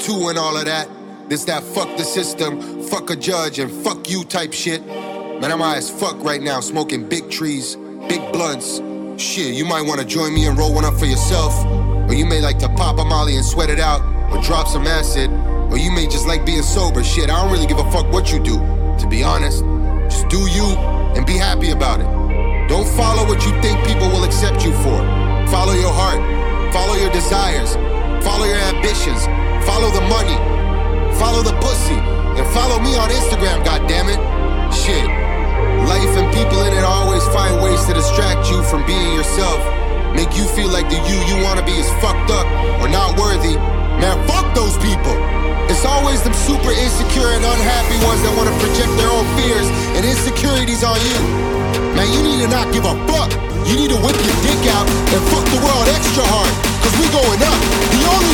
two and all of that. This that fuck the system, fuck a judge, and fuck you type shit. Man, I'm high as fuck right now, smoking big trees, big blunts. Shit, you might wanna join me and roll one up for yourself. Or you may like to pop a molly and sweat it out, or drop some acid. Or you may just like being sober. Shit, I don't really give a fuck what you do. To be honest, just do you and be happy about it. Don't follow what you think people will accept you for. Follow your heart, follow your desires, follow your ambitions, Follow the money, follow the pussy, and follow me on Instagram, goddammit. Shit. Life and people in it always find ways to distract you from being yourself. Make you feel like the you you wanna be is fucked up or not worthy. Man, fuck those people. It's always them super insecure and unhappy ones that wanna project their own fears and insecurities on you. Man, you need to not give a. You need to whip your dick out and fuck the world extra hard. Cause we going up. The only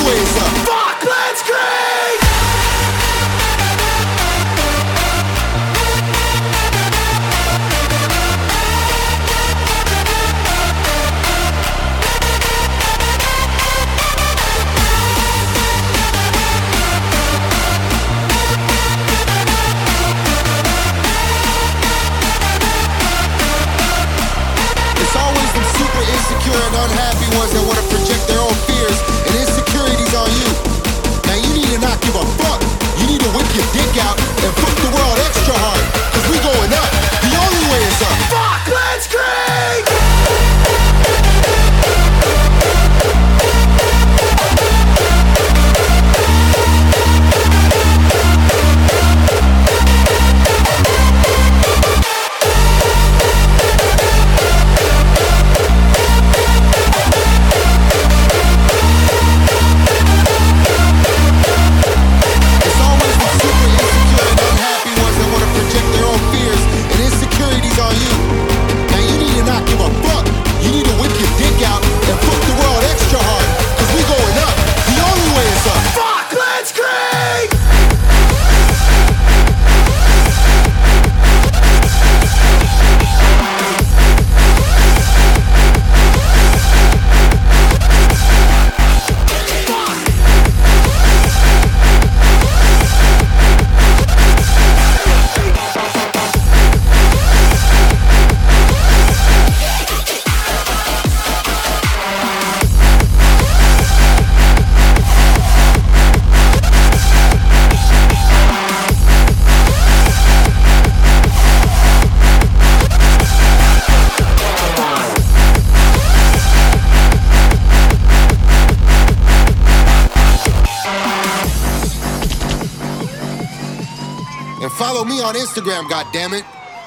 time, God damn it.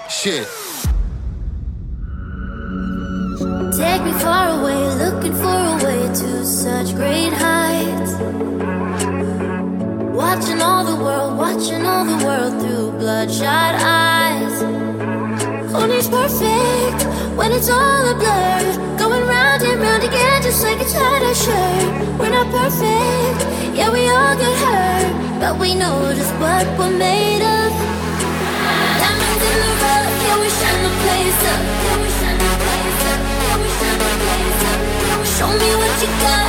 Shit. Take me far away, looking for a way to such great heights. Watching all the world, watching all the world through bloodshot eyes. Perfect when it's all a blur. Going round and round again, just like a shirt. We're not perfect, yeah, we all get hurt. But we know just what we're made of. Show me what you got.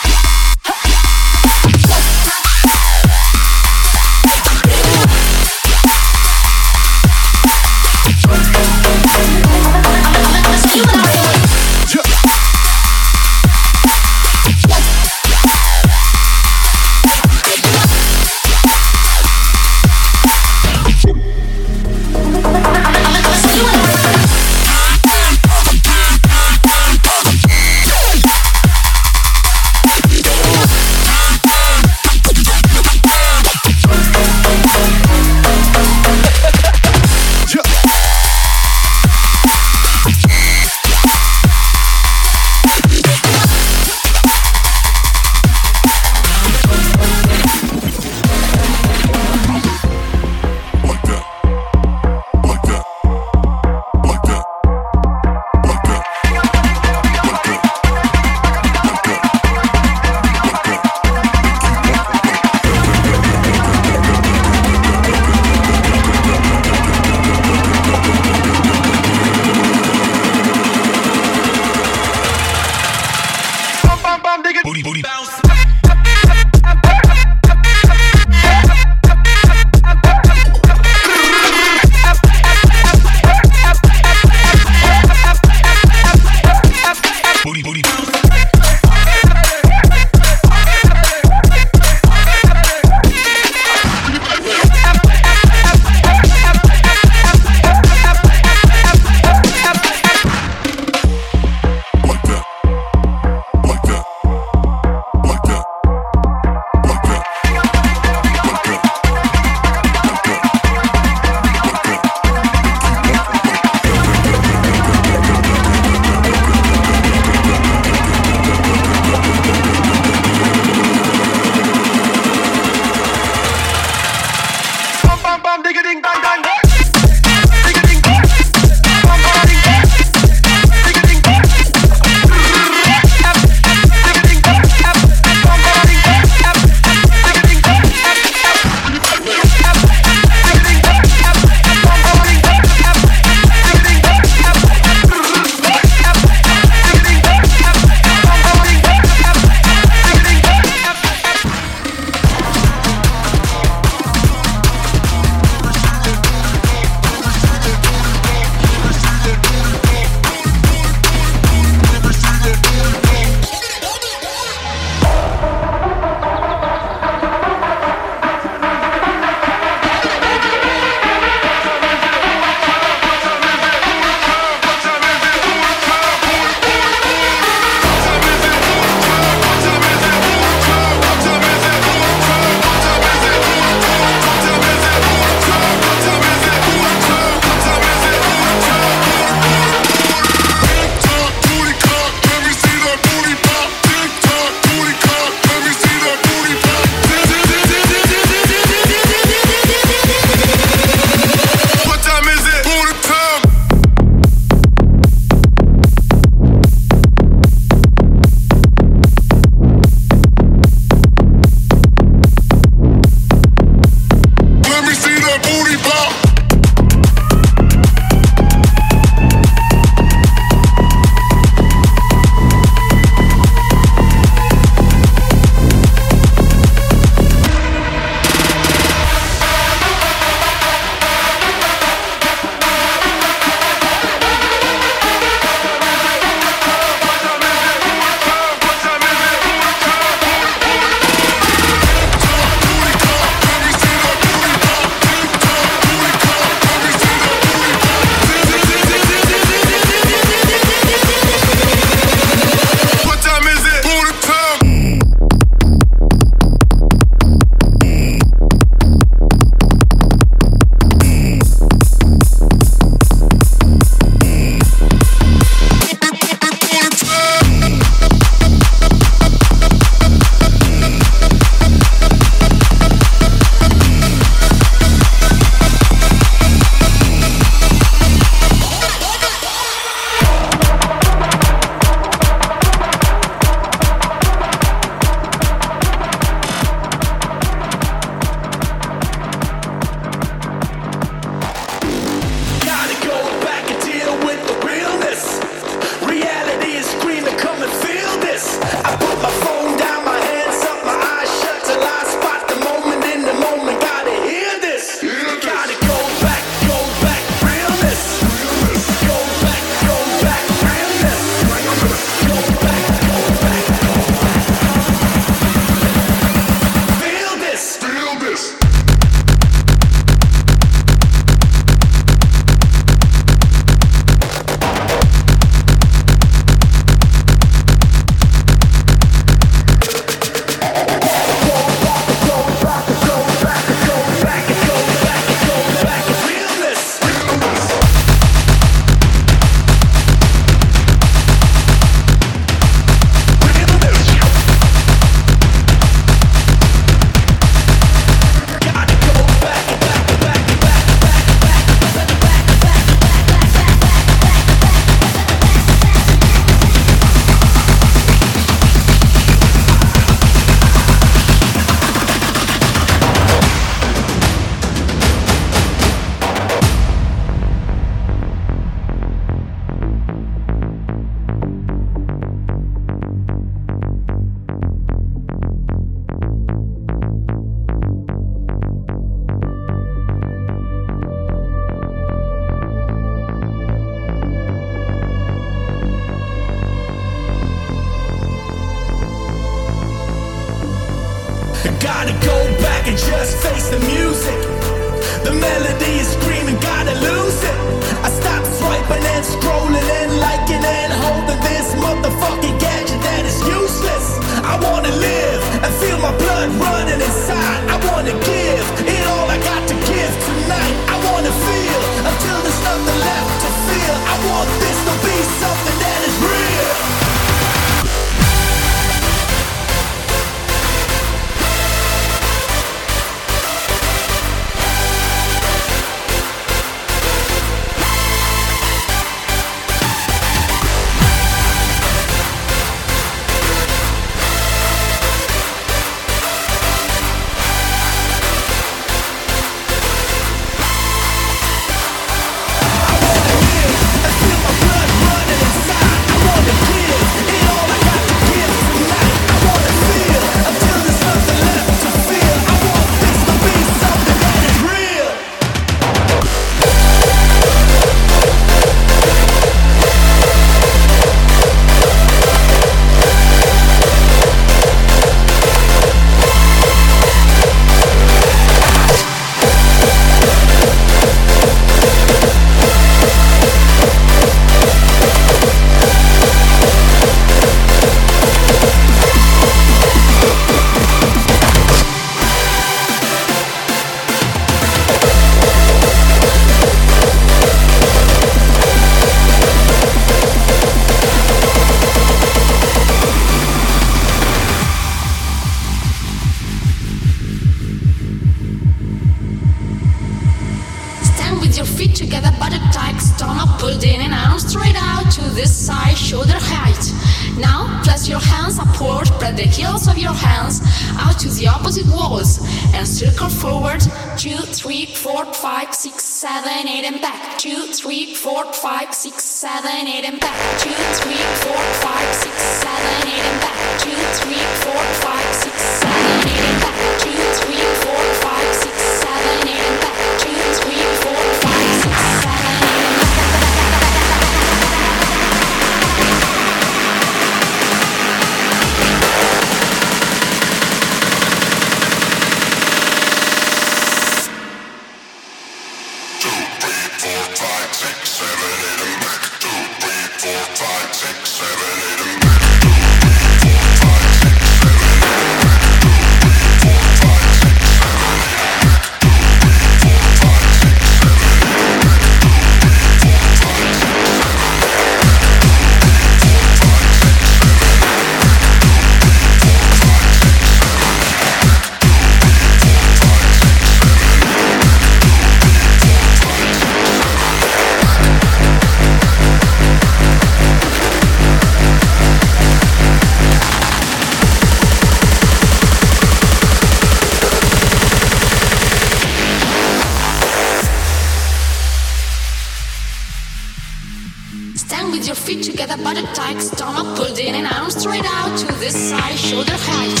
right, stomach pulled in and arms straight out to the side, shoulder height.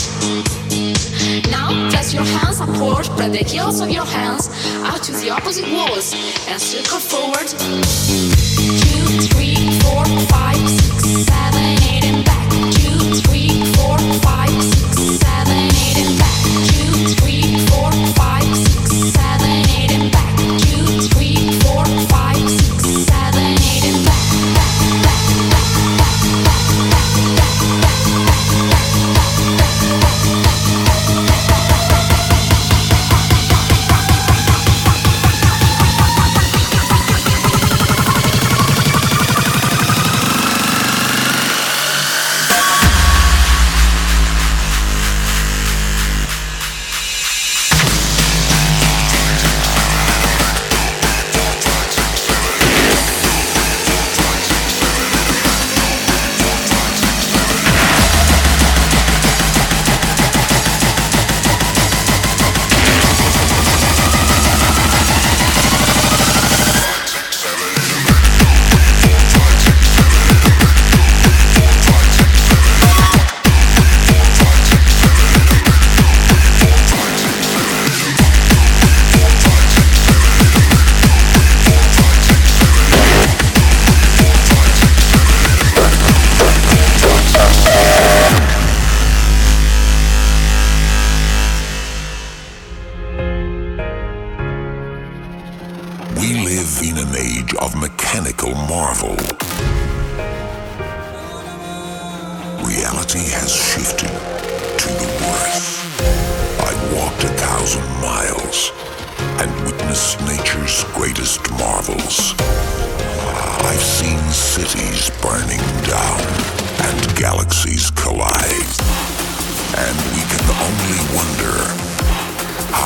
Now place your hands upward, spread the heels of your hands out to the opposite walls and circle forward. Two, three, four, five, six.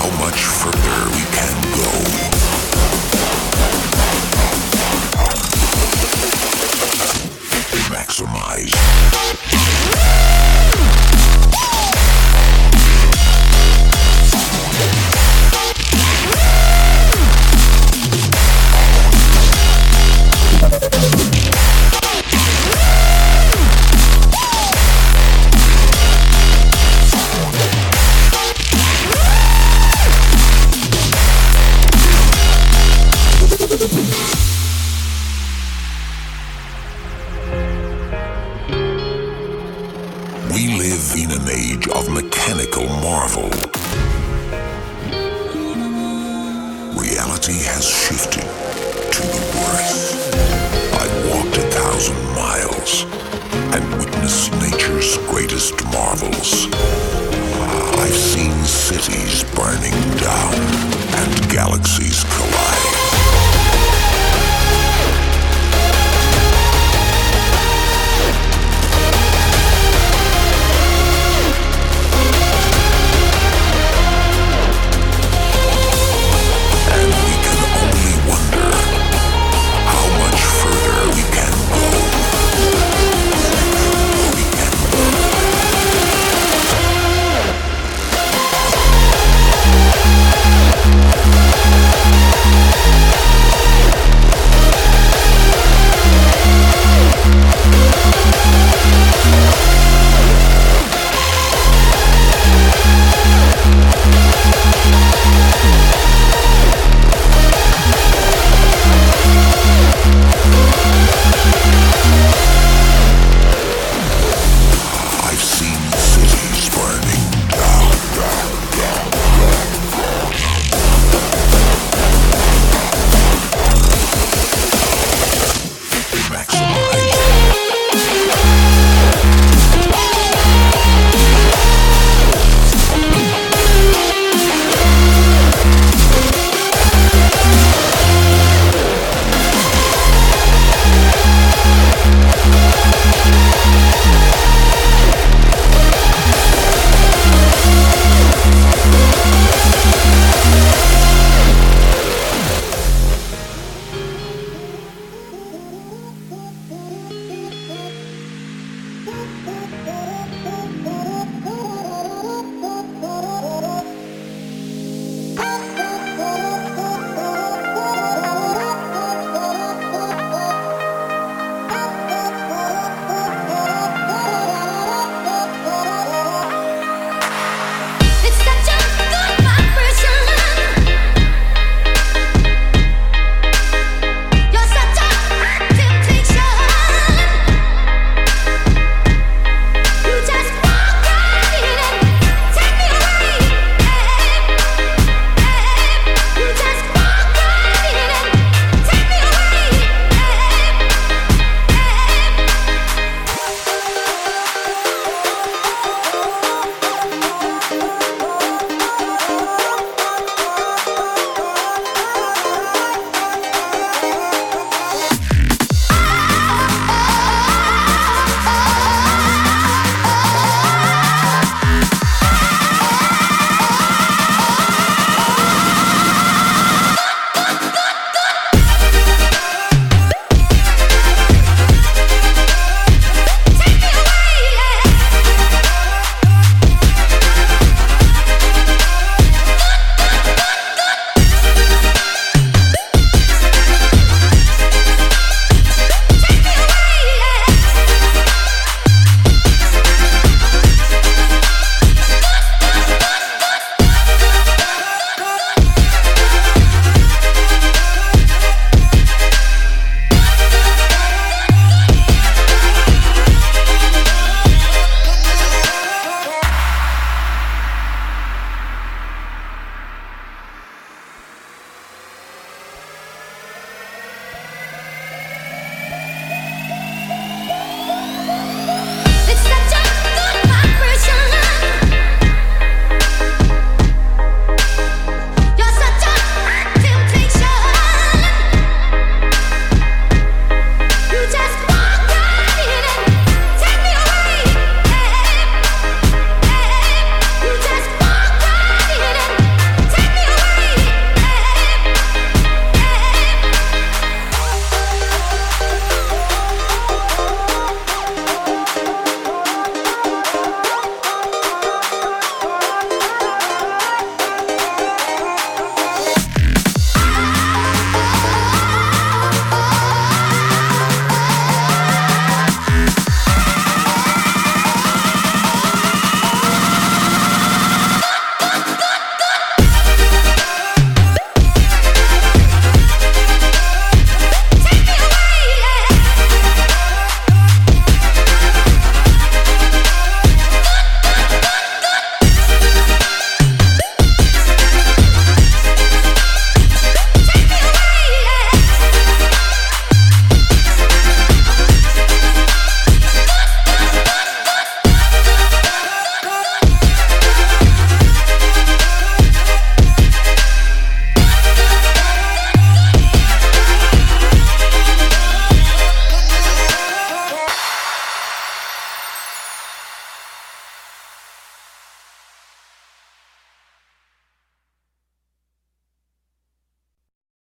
How much further we can go. Maximize.